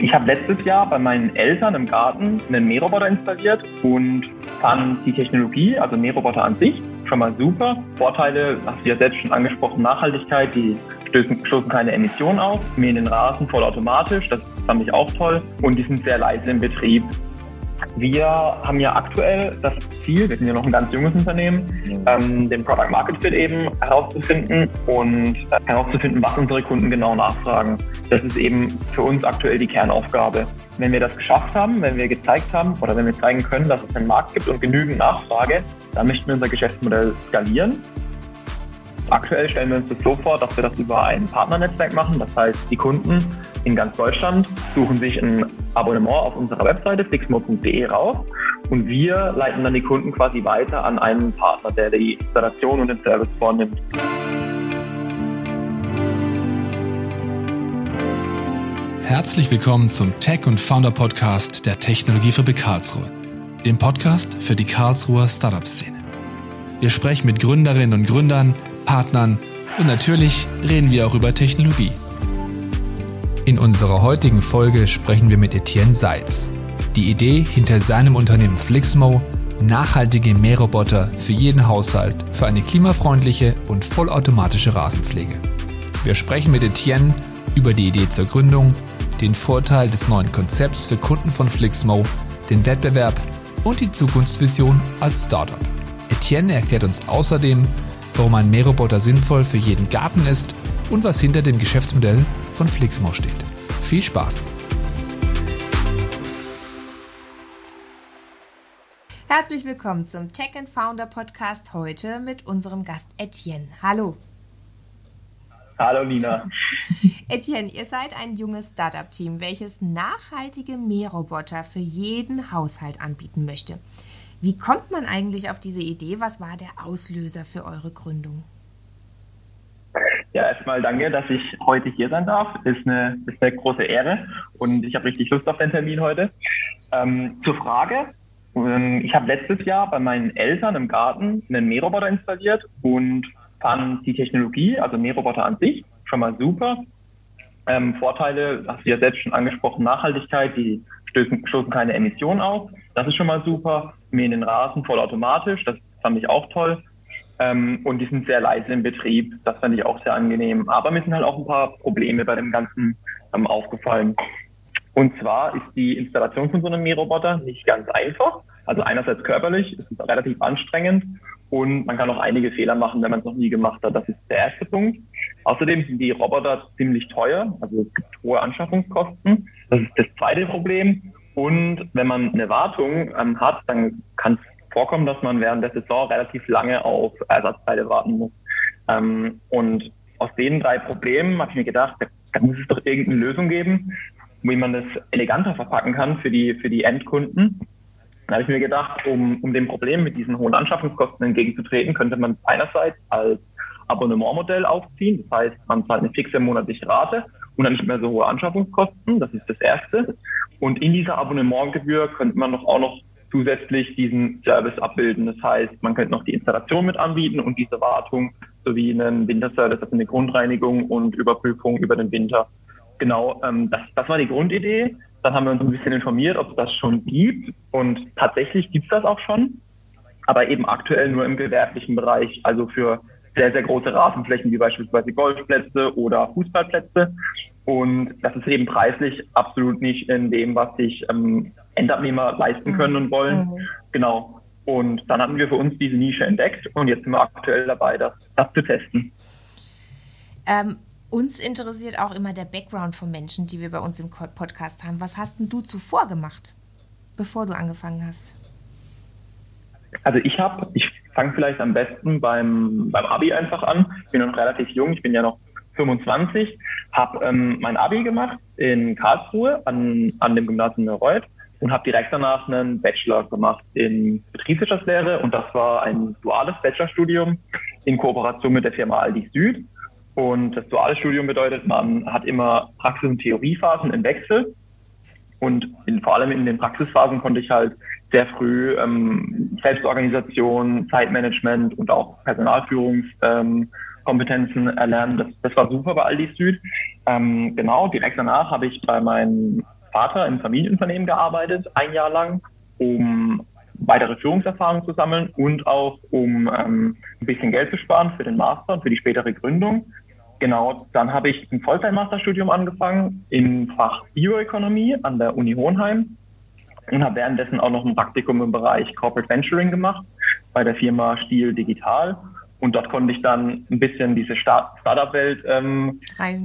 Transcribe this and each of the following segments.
Ich habe letztes Jahr bei meinen Eltern im Garten einen Mähroboter installiert und fand die Technologie, also Mähroboter an sich, schon mal super. Vorteile, hast du ja selbst schon angesprochen, Nachhaltigkeit, die stößen, stoßen keine Emissionen aus, mähen den Rasen vollautomatisch, das fand ich auch toll und die sind sehr leise im Betrieb. Wir haben ja aktuell das Ziel, wir sind ja noch ein ganz junges Unternehmen, ähm, den Product Market Fit eben herauszufinden und äh, herauszufinden, was unsere Kunden genau nachfragen. Das ist eben für uns aktuell die Kernaufgabe. Wenn wir das geschafft haben, wenn wir gezeigt haben oder wenn wir zeigen können, dass es einen Markt gibt und genügend Nachfrage, dann möchten wir unser Geschäftsmodell skalieren Aktuell stellen wir uns das so vor, dass wir das über ein Partnernetzwerk machen. Das heißt, die Kunden in ganz Deutschland suchen sich ein Abonnement auf unserer Webseite fixmo.de raus und wir leiten dann die Kunden quasi weiter an einen Partner, der die Installation und den Service vornimmt. Herzlich willkommen zum Tech und Founder Podcast der Technologiefabrik Karlsruhe, dem Podcast für die Karlsruher Startup-Szene. Wir sprechen mit Gründerinnen und Gründern, Partnern und natürlich reden wir auch über Technologie. In unserer heutigen Folge sprechen wir mit Etienne Seitz. Die Idee hinter seinem Unternehmen Flixmo, nachhaltige Mähroboter für jeden Haushalt für eine klimafreundliche und vollautomatische Rasenpflege. Wir sprechen mit Etienne über die Idee zur Gründung, den Vorteil des neuen Konzepts für Kunden von Flixmo, den Wettbewerb und die Zukunftsvision als Startup. Etienne erklärt uns außerdem, warum ein Mähroboter sinnvoll für jeden Garten ist und was hinter dem Geschäftsmodell von Flixmo steht. Viel Spaß! Herzlich willkommen zum Tech and Founder Podcast heute mit unserem Gast Etienne. Hallo. Hallo Nina. Etienne, ihr seid ein junges Startup-Team, welches nachhaltige Mähroboter für jeden Haushalt anbieten möchte. Wie kommt man eigentlich auf diese Idee? Was war der Auslöser für eure Gründung? Ja, erstmal danke, dass ich heute hier sein darf. Ist eine, ist eine große Ehre und ich habe richtig Lust auf den Termin heute. Ähm, zur Frage. Ähm, ich habe letztes Jahr bei meinen Eltern im Garten einen Mähroboter installiert und fand die Technologie, also Mähroboter an sich, schon mal super. Ähm, Vorteile, hast du ja selbst schon angesprochen, Nachhaltigkeit, die stößen, stoßen keine Emissionen aus. Das ist schon mal super. Mähen den Rasen vollautomatisch, das fand ich auch toll. Ähm, und die sind sehr leise im Betrieb, das fand ich auch sehr angenehm. Aber mir sind halt auch ein paar Probleme bei dem Ganzen ähm, aufgefallen. Und zwar ist die Installation von so einem Mähroboter nicht ganz einfach. Also einerseits körperlich, ist es relativ anstrengend und man kann auch einige Fehler machen, wenn man es noch nie gemacht hat. Das ist der erste Punkt. Außerdem sind die Roboter ziemlich teuer, also es gibt hohe Anschaffungskosten. Das ist das zweite Problem. Und wenn man eine Wartung ähm, hat, dann kann es vorkommen, dass man während der Saison relativ lange auf Ersatzteile warten muss. Ähm, und aus den drei Problemen habe ich mir gedacht, da muss es doch irgendeine Lösung geben, wie man das eleganter verpacken kann für die, für die Endkunden. Dann habe ich mir gedacht, um, um dem Problem mit diesen hohen Anschaffungskosten entgegenzutreten, könnte man einerseits als Abonnementmodell aufziehen. Das heißt, man zahlt eine fixe monatliche Rate und dann nicht mehr so hohe Anschaffungskosten. Das ist das Erste. Und in dieser Abonnementgebühr könnte man noch auch noch zusätzlich diesen Service abbilden. Das heißt, man könnte noch die Installation mit anbieten und diese Wartung sowie einen Winterservice, also eine Grundreinigung und Überprüfung über den Winter. Genau, ähm, das, das war die Grundidee. Dann haben wir uns ein bisschen informiert, ob es das schon gibt. Und tatsächlich gibt es das auch schon, aber eben aktuell nur im gewerblichen Bereich, also für sehr, sehr große Rasenflächen wie beispielsweise Golfplätze oder Fußballplätze. Und das ist eben preislich absolut nicht in dem, was sich ähm, Endabnehmer leisten können und wollen. Mhm. Genau. Und dann hatten wir für uns diese Nische entdeckt und jetzt sind wir aktuell dabei, das, das zu testen. Ähm, uns interessiert auch immer der Background von Menschen, die wir bei uns im Podcast haben. Was hast denn du zuvor gemacht, bevor du angefangen hast? Also ich habe, ich fange vielleicht am besten beim, beim Abi einfach an. Ich bin noch relativ jung, ich bin ja noch 25, habe ähm, mein Abi gemacht in Karlsruhe an, an dem Gymnasium Neureuth und habe direkt danach einen Bachelor gemacht in Betriebswirtschaftslehre und das war ein duales Bachelorstudium in Kooperation mit der Firma Aldi Süd. Und das duale Studium bedeutet, man hat immer Praxis- und Theoriephasen im Wechsel. Und in, vor allem in den Praxisphasen konnte ich halt sehr früh ähm, Selbstorganisation, Zeitmanagement und auch Personalführungs ähm, erlernen. Das, das war super bei Aldi Süd. Ähm, genau, direkt danach habe ich bei meinen Vater im Familienunternehmen gearbeitet, ein Jahr lang, um weitere Führungserfahrung zu sammeln und auch um ähm, ein bisschen Geld zu sparen für den Master und für die spätere Gründung. Genau, dann habe ich ein Vollzeit-Masterstudium angefangen im Fach Bioökonomie an der Uni Hohenheim und habe währenddessen auch noch ein Praktikum im Bereich Corporate Venturing gemacht bei der Firma Stiel Digital und dort konnte ich dann ein bisschen diese Startup-Welt ähm,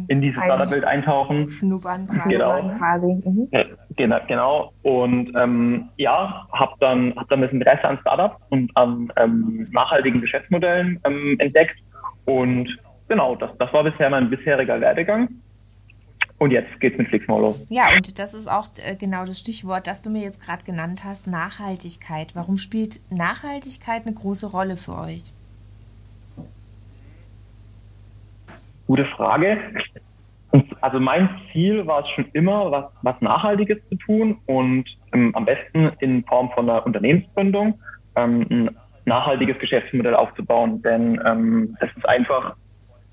in diese Startup-Welt eintauchen. Schnuppern genau. Mhm. Genau, genau. Und ähm, ja, habe dann, hab dann das Interesse an Startups und an ähm, nachhaltigen Geschäftsmodellen ähm, entdeckt. Und genau, das, das war bisher mein bisheriger Werdegang. Und jetzt geht's mit Flixmore los. Ja, und das ist auch äh, genau das Stichwort, das du mir jetzt gerade genannt hast, Nachhaltigkeit. Warum spielt Nachhaltigkeit eine große Rolle für euch? Gute Frage. Also mein Ziel war es schon immer, was, was Nachhaltiges zu tun und ähm, am besten in Form von einer Unternehmensgründung ähm, ein nachhaltiges Geschäftsmodell aufzubauen. Denn ähm, das ist einfach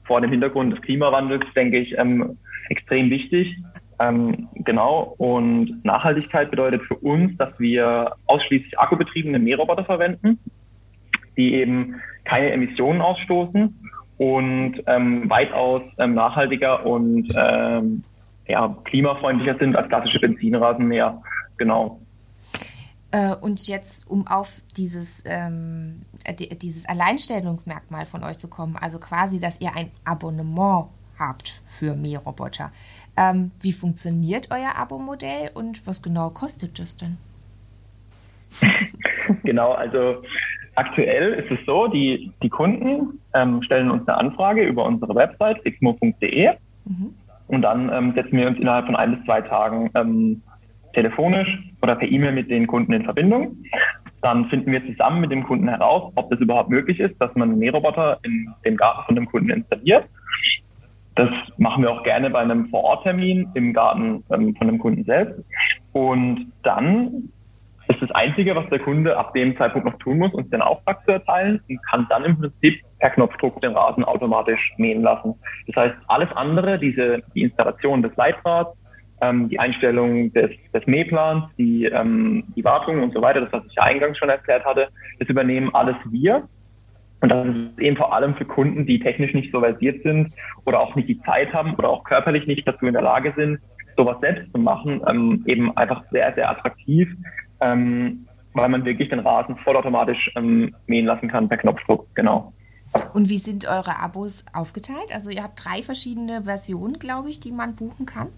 vor dem Hintergrund des Klimawandels, denke ich, ähm, extrem wichtig. Ähm, genau. Und Nachhaltigkeit bedeutet für uns, dass wir ausschließlich akkubetriebene Mähroboter verwenden, die eben keine Emissionen ausstoßen und ähm, weitaus ähm, nachhaltiger und ähm, ja, klimafreundlicher sind als klassische Benzinrasenmäher. Genau. Äh, und jetzt, um auf dieses, ähm, dieses Alleinstellungsmerkmal von euch zu kommen, also quasi, dass ihr ein Abonnement habt für Mähroboter. Ähm, wie funktioniert euer Abo-Modell und was genau kostet das denn? genau, also Aktuell ist es so, die, die Kunden ähm, stellen uns eine Anfrage über unsere Website xmo.de mhm. und dann ähm, setzen wir uns innerhalb von ein bis zwei Tagen ähm, telefonisch oder per E-Mail mit den Kunden in Verbindung. Dann finden wir zusammen mit dem Kunden heraus, ob es überhaupt möglich ist, dass man einen Mähroboter in dem Garten von dem Kunden installiert. Das machen wir auch gerne bei einem Vororttermin im Garten ähm, von dem Kunden selbst. Und dann ist das Einzige, was der Kunde ab dem Zeitpunkt noch tun muss, uns den Auftrag zu erteilen und kann dann im Prinzip per Knopfdruck den Rasen automatisch mähen lassen. Das heißt, alles andere, diese, die Installation des Leitrads, ähm, die Einstellung des, des Mähplans, die, ähm, die Wartung und so weiter, das, was ich ja eingangs schon erklärt hatte, das übernehmen alles wir. Und das ist eben vor allem für Kunden, die technisch nicht so versiert sind oder auch nicht die Zeit haben oder auch körperlich nicht dazu in der Lage sind, sowas selbst zu machen, ähm, eben einfach sehr, sehr attraktiv, ähm, weil man wirklich den Rasen vollautomatisch ähm, mähen lassen kann per Knopfdruck, genau. Und wie sind eure Abos aufgeteilt? Also ihr habt drei verschiedene Versionen, glaube ich, die man buchen kann.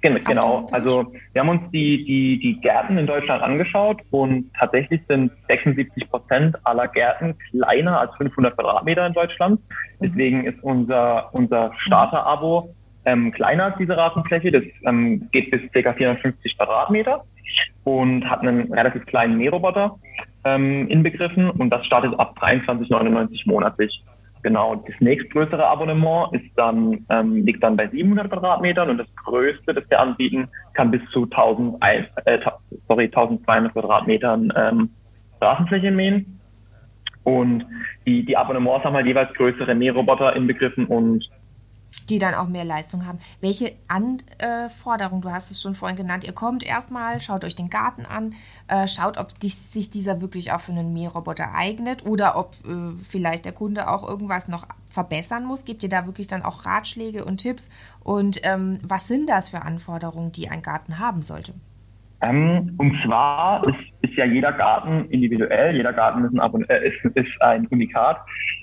Genau, also wir haben uns die, die, die Gärten in Deutschland angeschaut und tatsächlich sind 76 Prozent aller Gärten kleiner als 500 Quadratmeter in Deutschland. Mhm. Deswegen ist unser, unser Starter-Abo ähm, kleiner als diese Rasenfläche. Das ähm, geht bis ca. 450 Quadratmeter und hat einen relativ kleinen Mähroboter ähm, inbegriffen und das startet ab 23,99 monatlich. Genau, das nächstgrößere Abonnement ist dann, ähm, liegt dann bei 700 Quadratmetern und das größte, das wir anbieten, kann bis zu 1000, äh, sorry, 1200 Quadratmetern ähm, Straßenfläche mähen. Und die, die Abonnements haben halt jeweils größere Mähroboter inbegriffen und die dann auch mehr Leistung haben. Welche Anforderungen, du hast es schon vorhin genannt, ihr kommt erstmal, schaut euch den Garten an, äh, schaut, ob sich dieser wirklich auch für einen Mähroboter eignet oder ob äh, vielleicht der Kunde auch irgendwas noch verbessern muss. Gebt ihr da wirklich dann auch Ratschläge und Tipps? Und ähm, was sind das für Anforderungen, die ein Garten haben sollte? Ähm, und zwar ist, ist, ja jeder Garten individuell, jeder Garten ist ein, äh, ist ein Unikat.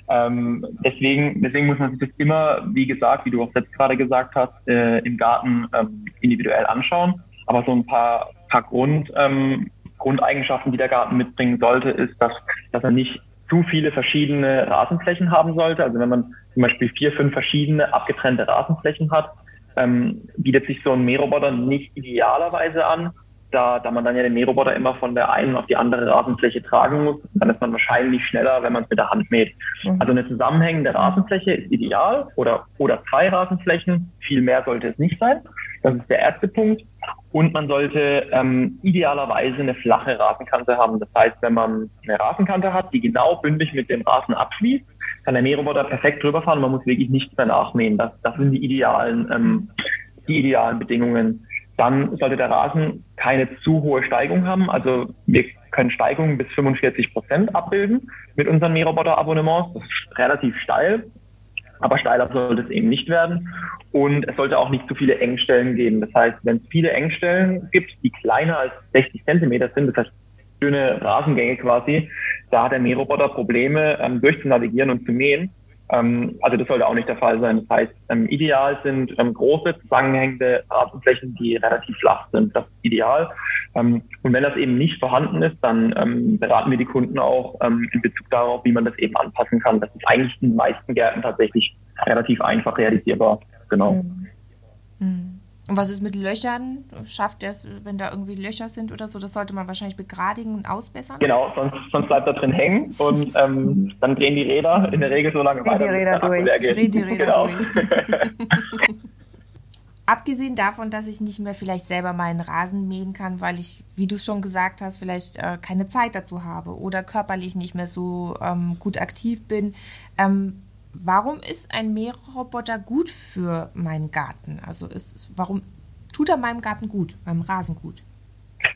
Ähm, deswegen, deswegen muss man sich das immer, wie gesagt, wie du auch selbst gerade gesagt hast, äh, im Garten ähm, individuell anschauen. Aber so ein paar, paar Grund, ähm, Grundeigenschaften, die der Garten mitbringen sollte, ist, dass, dass er nicht zu viele verschiedene Rasenflächen haben sollte. Also wenn man zum Beispiel vier, fünf verschiedene abgetrennte Rasenflächen hat, ähm, bietet sich so ein Mähroboter nicht idealerweise an da, da man dann ja den Mähroboter immer von der einen auf die andere Rasenfläche tragen muss, dann ist man wahrscheinlich schneller, wenn man es mit der Hand mäht. Mhm. Also eine zusammenhängende Rasenfläche ist ideal oder, oder zwei Rasenflächen. Viel mehr sollte es nicht sein. Das ist der erste Punkt. Und man sollte ähm, idealerweise eine flache Rasenkante haben. Das heißt, wenn man eine Rasenkante hat, die genau bündig mit dem Rasen abschließt, kann der Mähroboter perfekt drüber fahren. Man muss wirklich nichts mehr nachmähen. Das, das sind die idealen, ähm, die idealen Bedingungen. Dann sollte der Rasen keine zu hohe Steigung haben. Also wir können Steigungen bis 45 Prozent abbilden mit unseren Mähroboter-Abonnements. Das ist relativ steil, aber steiler sollte es eben nicht werden. Und es sollte auch nicht zu viele Engstellen geben. Das heißt, wenn es viele Engstellen gibt, die kleiner als 60 Zentimeter sind, das heißt dünne Rasengänge quasi, da hat der Mähroboter Probleme ähm, durchzunavigieren und zu mähen. Ähm, also das sollte auch nicht der Fall sein. Das heißt, ähm, ideal sind ähm, große zusammenhängende Rasenflächen, die relativ flach sind. Das ist ideal. Und wenn das eben nicht vorhanden ist, dann beraten wir die Kunden auch in Bezug darauf, wie man das eben anpassen kann. Das ist eigentlich in den meisten Gärten tatsächlich relativ einfach realisierbar. Genau. Mhm. Mhm. Und was ist mit Löchern? Schafft er es, wenn da irgendwie Löcher sind oder so? Das sollte man wahrscheinlich begradigen und ausbessern. Genau, sonst, sonst bleibt er drin hängen und ähm, dann drehen die Räder in der Regel so lange weiter. Die Räder durch. Drehen die Räder genau. durch. Abgesehen davon, dass ich nicht mehr vielleicht selber meinen Rasen mähen kann, weil ich, wie du es schon gesagt hast, vielleicht äh, keine Zeit dazu habe oder körperlich nicht mehr so ähm, gut aktiv bin. Ähm, warum ist ein Mähroboter gut für meinen Garten? Also ist, warum tut er meinem Garten gut, meinem Rasen gut?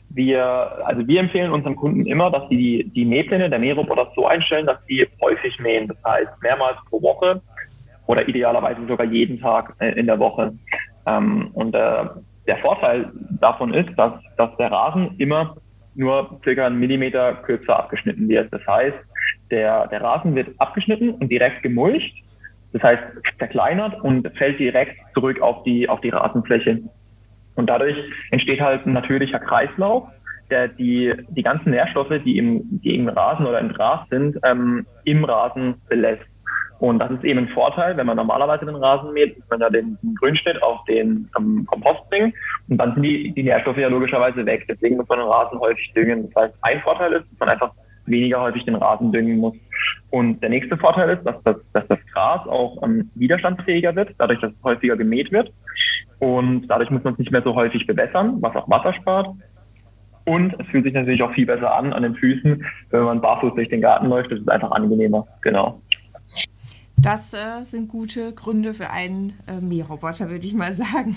Wir, also wir empfehlen unseren Kunden immer, dass sie die, die Mähpläne der Mähroboter so einstellen, dass sie häufig mähen. Das heißt mehrmals pro Woche oder idealerweise sogar jeden Tag äh, in der Woche. Ähm, und äh, der Vorteil davon ist, dass, dass der Rasen immer nur circa einen Millimeter kürzer abgeschnitten wird. Das heißt, der, der Rasen wird abgeschnitten und direkt gemulcht. Das heißt, verkleinert und fällt direkt zurück auf die, auf die Rasenfläche. Und dadurch entsteht halt ein natürlicher Kreislauf, der die, die ganzen Nährstoffe, die im, die im Rasen oder im Gras sind, ähm, im Rasen belässt. Und das ist eben ein Vorteil, wenn man normalerweise den Rasen mäht, muss man ja den, Grünschnitt auf den ähm, Kompost bringen und dann sind die, die Nährstoffe ja logischerweise weg. Deswegen muss man den Rasen häufig düngen. Das heißt, ein Vorteil ist, dass man einfach weniger häufig den Rasen düngen muss. Und der nächste Vorteil ist, dass das, dass das Gras auch ähm, widerstandsfähiger wird, dadurch, dass es häufiger gemäht wird. Und dadurch muss man es nicht mehr so häufig bewässern, was auch Wasser spart. Und es fühlt sich natürlich auch viel besser an an den Füßen, wenn man barfuß durch den Garten läuft. Das ist einfach angenehmer. Genau. Das äh, sind gute Gründe für einen äh, Mähroboter, würde ich mal sagen.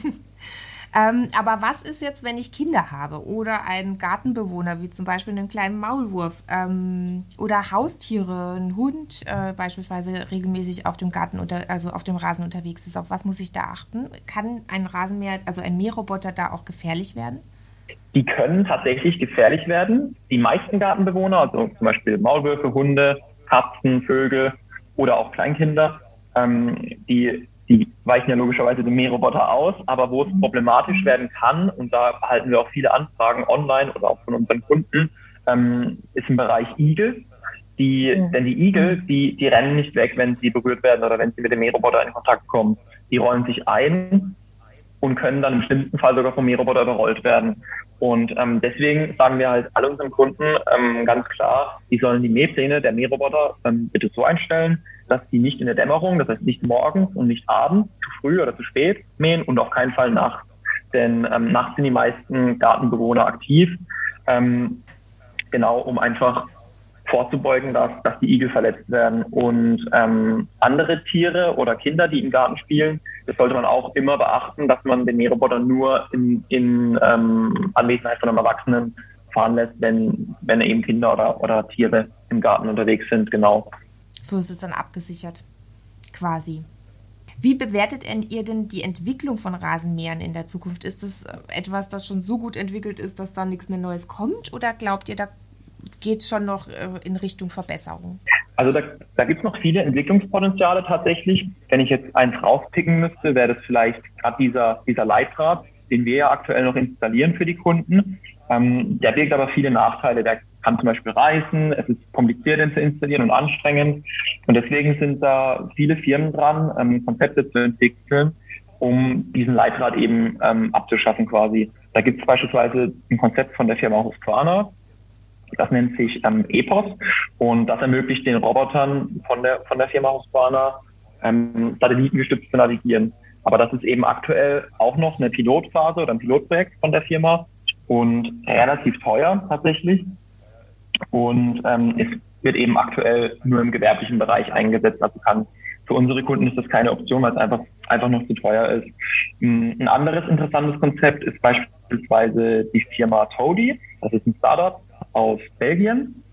Ähm, aber was ist jetzt, wenn ich Kinder habe oder einen Gartenbewohner, wie zum Beispiel einen kleinen Maulwurf ähm, oder Haustiere, ein Hund äh, beispielsweise regelmäßig auf dem Garten unter, also auf dem Rasen unterwegs ist? Auf was muss ich da achten? Kann ein Rasenmäher, also ein Mähroboter da auch gefährlich werden? Die können tatsächlich gefährlich werden. Die meisten Gartenbewohner, also zum Beispiel Maulwürfe, Hunde, Katzen, Vögel oder auch Kleinkinder, ähm, die die weichen ja logischerweise dem Mähroboter aus, aber wo es problematisch werden kann, und da erhalten wir auch viele Anfragen online oder auch von unseren Kunden, ähm, ist im Bereich Igel. Die, mhm. Denn die Igel, die, die rennen nicht weg, wenn sie berührt werden oder wenn sie mit dem Mähroboter in Kontakt kommen. Die rollen sich ein und können dann im schlimmsten Fall sogar vom Mähroboter überrollt werden. Und ähm, deswegen sagen wir halt alle unseren Kunden ähm, ganz klar, die sollen die Mähpläne der Mähroboter ähm, bitte so einstellen, dass die nicht in der Dämmerung, das heißt nicht morgens und nicht abends, zu früh oder zu spät mähen und auf keinen Fall nachts. Denn ähm, nachts sind die meisten Gartenbewohner aktiv, ähm, genau um einfach vorzubeugen, dass, dass die Igel verletzt werden. Und ähm, andere Tiere oder Kinder, die im Garten spielen, das sollte man auch immer beachten, dass man den Mähroboter nur in, in ähm, Anwesenheit von einem Erwachsenen fahren lässt, wenn, wenn eben Kinder oder, oder Tiere im Garten unterwegs sind, genau. So ist es dann abgesichert, quasi. Wie bewertet ihr denn die Entwicklung von Rasenmähern in der Zukunft? Ist das äh, etwas, das schon so gut entwickelt ist, dass da nichts mehr Neues kommt? Oder glaubt ihr, da geht es schon noch äh, in Richtung Verbesserung? Also da, da gibt es noch viele Entwicklungspotenziale tatsächlich. Wenn ich jetzt eins rauspicken müsste, wäre das vielleicht gerade dieser, dieser Leitrad, den wir ja aktuell noch installieren für die Kunden. Ähm, der birgt aber viele Nachteile. Der kann zum Beispiel reißen, es ist kompliziert, den zu installieren und anstrengend. Und deswegen sind da viele Firmen dran, ähm, Konzepte zu entwickeln, um diesen Leitrad eben ähm, abzuschaffen quasi. Da gibt es beispielsweise ein Konzept von der Firma Husqvarna, das nennt sich ähm, EPOS und das ermöglicht den Robotern von der, von der Firma Husqvarna ähm, satellitengestützt zu navigieren. Aber das ist eben aktuell auch noch eine Pilotphase oder ein Pilotprojekt von der Firma und relativ teuer tatsächlich. Und ähm, es wird eben aktuell nur im gewerblichen Bereich eingesetzt. Also kann für unsere Kunden ist das keine Option, weil es einfach, einfach noch zu teuer ist. Ein anderes interessantes Konzept ist beispielsweise die Firma Toady. Das ist ein Startup aus Belgien.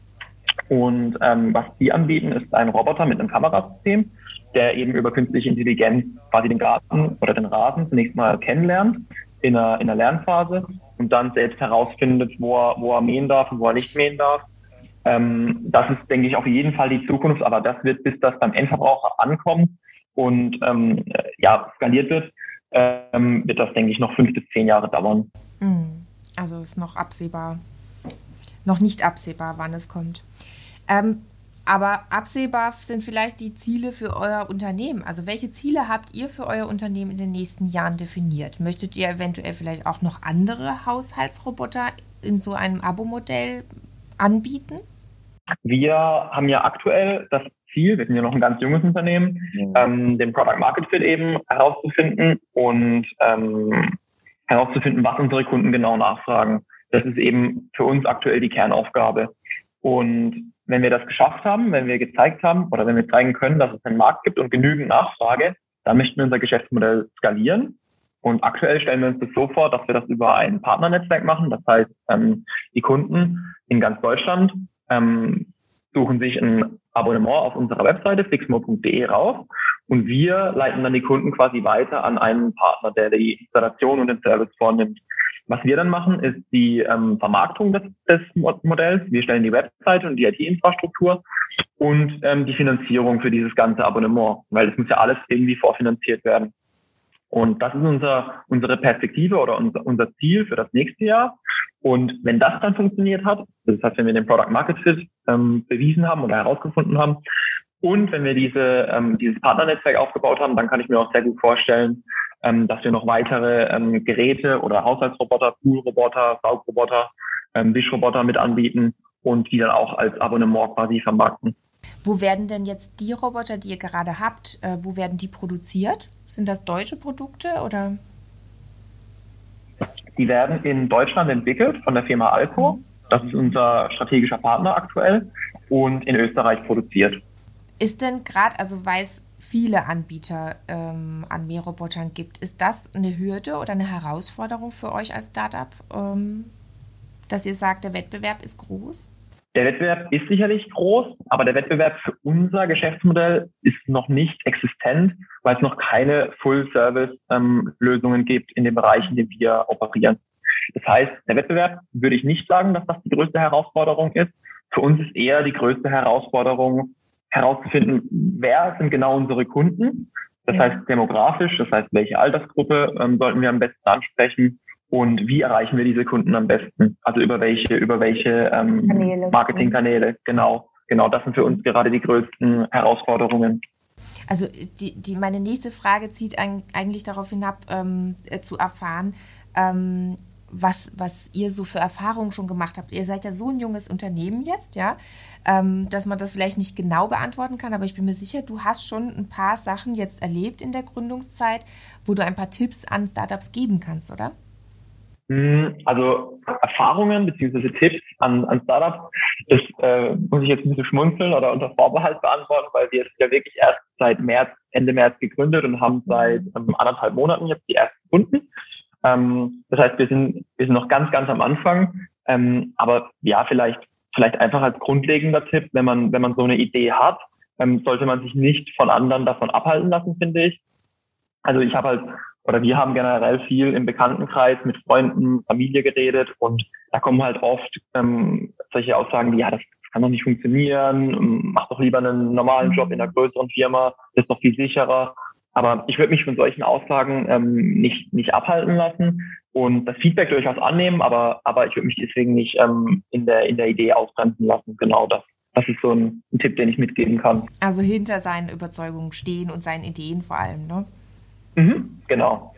Und ähm, was die anbieten, ist ein Roboter mit einem Kamerasystem, der eben über künstliche Intelligenz quasi den Garten oder den Rasen zunächst mal kennenlernt in einer, in einer Lernphase und dann selbst herausfindet, wo er, wo er mähen darf und wo er nicht mähen darf. Ähm, das ist, denke ich, auf jeden Fall die Zukunft, aber das wird, bis das beim Endverbraucher ankommt und ähm, ja, skaliert wird, ähm, wird das, denke ich, noch fünf bis zehn Jahre dauern. Hm. Also ist noch absehbar, noch nicht absehbar, wann es kommt. Ähm, aber absehbar sind vielleicht die Ziele für euer Unternehmen. Also welche Ziele habt ihr für euer Unternehmen in den nächsten Jahren definiert? Möchtet ihr eventuell vielleicht auch noch andere Haushaltsroboter in so einem Abo-Modell anbieten? Wir haben ja aktuell das Ziel, wir sind ja noch ein ganz junges Unternehmen, mhm. ähm, den Product Market Fit eben herauszufinden und ähm, herauszufinden, was unsere Kunden genau nachfragen. Das ist eben für uns aktuell die Kernaufgabe. Und wenn wir das geschafft haben, wenn wir gezeigt haben oder wenn wir zeigen können, dass es einen Markt gibt und genügend Nachfrage, dann möchten wir unser Geschäftsmodell skalieren. Und aktuell stellen wir uns das so vor, dass wir das über ein Partnernetzwerk machen. Das heißt, ähm, die Kunden in ganz Deutschland ähm, suchen sich ein Abonnement auf unserer Webseite fixmo.de raus und wir leiten dann die Kunden quasi weiter an einen Partner, der die Installation und den Service vornimmt. Was wir dann machen, ist die ähm, Vermarktung des, des Modells. Wir stellen die Webseite und die IT-Infrastruktur und ähm, die Finanzierung für dieses ganze Abonnement, weil das muss ja alles irgendwie vorfinanziert werden. Und das ist unser, unsere Perspektive oder unser, unser Ziel für das nächste Jahr. Und wenn das dann funktioniert hat, das heißt, wenn wir den Product Market Fit ähm, bewiesen haben oder herausgefunden haben, und wenn wir diese, ähm, dieses Partnernetzwerk aufgebaut haben, dann kann ich mir auch sehr gut vorstellen, ähm, dass wir noch weitere ähm, Geräte oder Haushaltsroboter, Poolroboter, Saugroboter, ähm, Wischroboter mit anbieten und die dann auch als Abonnement quasi vermarkten. Wo werden denn jetzt die Roboter, die ihr gerade habt, äh, wo werden die produziert? Sind das deutsche Produkte oder? Die werden in Deutschland entwickelt von der Firma Alco. Das ist unser strategischer Partner aktuell und in Österreich produziert. Ist denn gerade, also weil es viele Anbieter ähm, an Mährobotern gibt, ist das eine Hürde oder eine Herausforderung für euch als Startup, ähm, dass ihr sagt, der Wettbewerb ist groß? Der Wettbewerb ist sicherlich groß, aber der Wettbewerb für unser Geschäftsmodell ist noch nicht existent, weil es noch keine Full-Service-Lösungen gibt in den Bereichen, in denen wir operieren. Das heißt, der Wettbewerb würde ich nicht sagen, dass das die größte Herausforderung ist. Für uns ist eher die größte Herausforderung, herauszufinden, wer sind genau unsere Kunden. Das heißt demografisch, das heißt, welche Altersgruppe ähm, sollten wir am besten ansprechen und wie erreichen wir diese Kunden am besten? Also über welche, über welche ähm, Marketingkanäle, genau. Genau, das sind für uns gerade die größten Herausforderungen. Also die, die, meine nächste Frage zieht ein, eigentlich darauf hinab, ähm, äh, zu erfahren, ähm, was, was ihr so für Erfahrungen schon gemacht habt. Ihr seid ja so ein junges Unternehmen jetzt, ja, ähm, dass man das vielleicht nicht genau beantworten kann, aber ich bin mir sicher, du hast schon ein paar Sachen jetzt erlebt in der Gründungszeit, wo du ein paar Tipps an Startups geben kannst, oder? Hm, also Erfahrungen bzw. Tipps an, an Startups, das äh, muss ich jetzt ein bisschen schmunzeln oder unter Vorbehalt beantworten, weil wir sind ja wirklich erst seit März, Ende März gegründet und haben seit ähm, anderthalb Monaten jetzt die ersten Kunden. Ähm, das heißt, wir sind, wir sind noch ganz, ganz am Anfang. Ähm, aber ja, vielleicht, vielleicht einfach als grundlegender Tipp, wenn man, wenn man so eine Idee hat, ähm, sollte man sich nicht von anderen davon abhalten lassen, finde ich. Also ich habe halt, oder wir haben generell viel im Bekanntenkreis mit Freunden, Familie geredet und da kommen halt oft ähm, solche Aussagen wie, ja, das kann doch nicht funktionieren, mach doch lieber einen normalen Job in einer größeren Firma, ist doch viel sicherer. Aber ich würde mich von solchen Aussagen ähm, nicht, nicht abhalten lassen und das Feedback durchaus annehmen, aber, aber ich würde mich deswegen nicht ähm, in, der, in der Idee ausbremsen lassen. Genau das. Das ist so ein, ein Tipp, den ich mitgeben kann. Also hinter seinen Überzeugungen stehen und seinen Ideen vor allem, ne? Mhm, genau.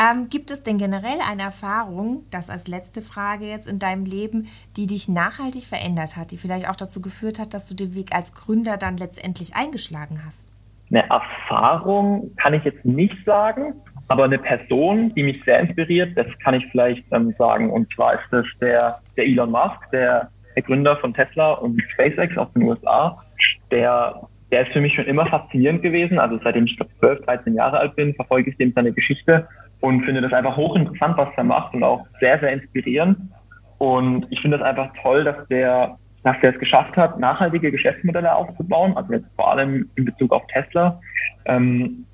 Ähm, gibt es denn generell eine Erfahrung, das als letzte Frage jetzt in deinem Leben, die dich nachhaltig verändert hat, die vielleicht auch dazu geführt hat, dass du den Weg als Gründer dann letztendlich eingeschlagen hast? Eine Erfahrung kann ich jetzt nicht sagen, aber eine Person, die mich sehr inspiriert, das kann ich vielleicht ähm, sagen. Und zwar ist das der, der Elon Musk, der, der Gründer von Tesla und SpaceX aus den USA. Der, der ist für mich schon immer faszinierend gewesen. Also seitdem ich 12, 13 Jahre alt bin, verfolge ich dem seine Geschichte. und finde das einfach hochinteressant, was er macht und auch sehr, sehr inspirierend. Und ich finde es einfach toll, dass der, dass der es geschafft hat, nachhaltige Geschäftsmodelle aufzubauen, also jetzt vor allem in Bezug auf Tesla, ähm,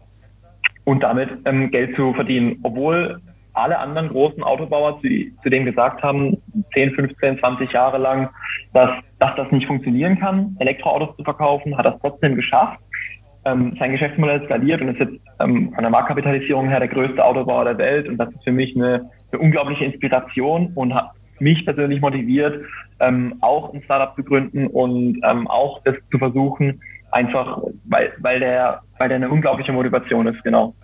und damit ähm, Geld zu verdienen, obwohl alle anderen großen Autobauer zu, zu dem gesagt haben, 10, 15, 20 Jahre lang, dass, dass das nicht funktionieren kann, Elektroautos zu verkaufen, hat das trotzdem geschafft. Ähm, sein Geschäftsmodell skaliert und ist jetzt ähm, von der Marktkapitalisierung her der größte Autobauer der Welt. Und das ist für mich eine, eine unglaubliche Inspiration und hat mich persönlich motiviert, ähm, auch ein Startup zu gründen und ähm, auch das zu versuchen, einfach weil, weil, der, weil der eine unglaubliche Motivation ist, genau.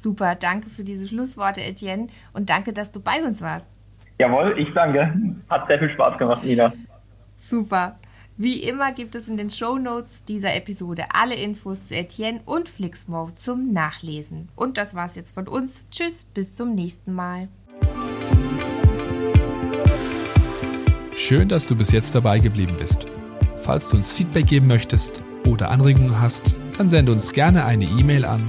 Super, danke für diese Schlussworte, Etienne, und danke, dass du bei uns warst. Jawohl, ich danke. Hat sehr viel Spaß gemacht, Nina. Super. Wie immer gibt es in den Show Notes dieser Episode alle Infos zu Etienne und Flixmo zum Nachlesen. Und das war's jetzt von uns. Tschüss, bis zum nächsten Mal. Schön, dass du bis jetzt dabei geblieben bist. Falls du uns Feedback geben möchtest oder Anregungen hast, dann sende uns gerne eine E-Mail an